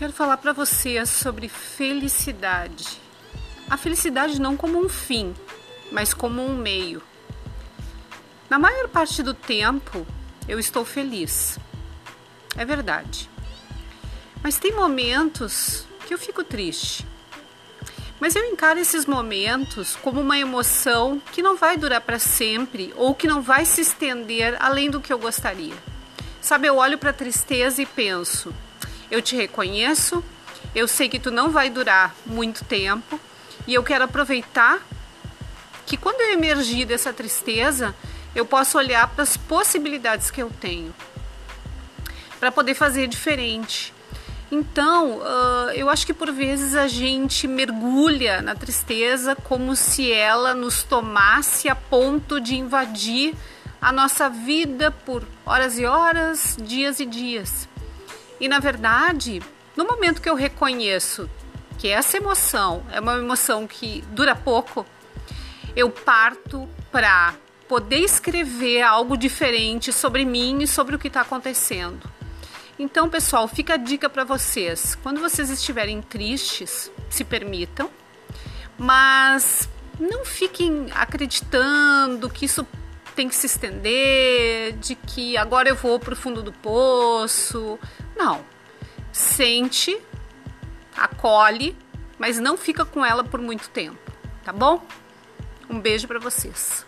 Quero falar para vocês sobre felicidade. A felicidade não como um fim, mas como um meio. Na maior parte do tempo, eu estou feliz. É verdade. Mas tem momentos que eu fico triste. Mas eu encaro esses momentos como uma emoção que não vai durar para sempre ou que não vai se estender além do que eu gostaria. Sabe, eu olho para a tristeza e penso: eu te reconheço, eu sei que tu não vai durar muito tempo e eu quero aproveitar que quando eu emergir dessa tristeza, eu posso olhar para as possibilidades que eu tenho para poder fazer diferente. Então, uh, eu acho que por vezes a gente mergulha na tristeza como se ela nos tomasse a ponto de invadir a nossa vida por horas e horas, dias e dias. E na verdade, no momento que eu reconheço que essa emoção é uma emoção que dura pouco, eu parto para poder escrever algo diferente sobre mim e sobre o que está acontecendo. Então, pessoal, fica a dica para vocês. Quando vocês estiverem tristes, se permitam, mas não fiquem acreditando que isso tem que se estender, de que agora eu vou para o fundo do poço. Não. Sente, acolhe, mas não fica com ela por muito tempo, tá bom? Um beijo para vocês.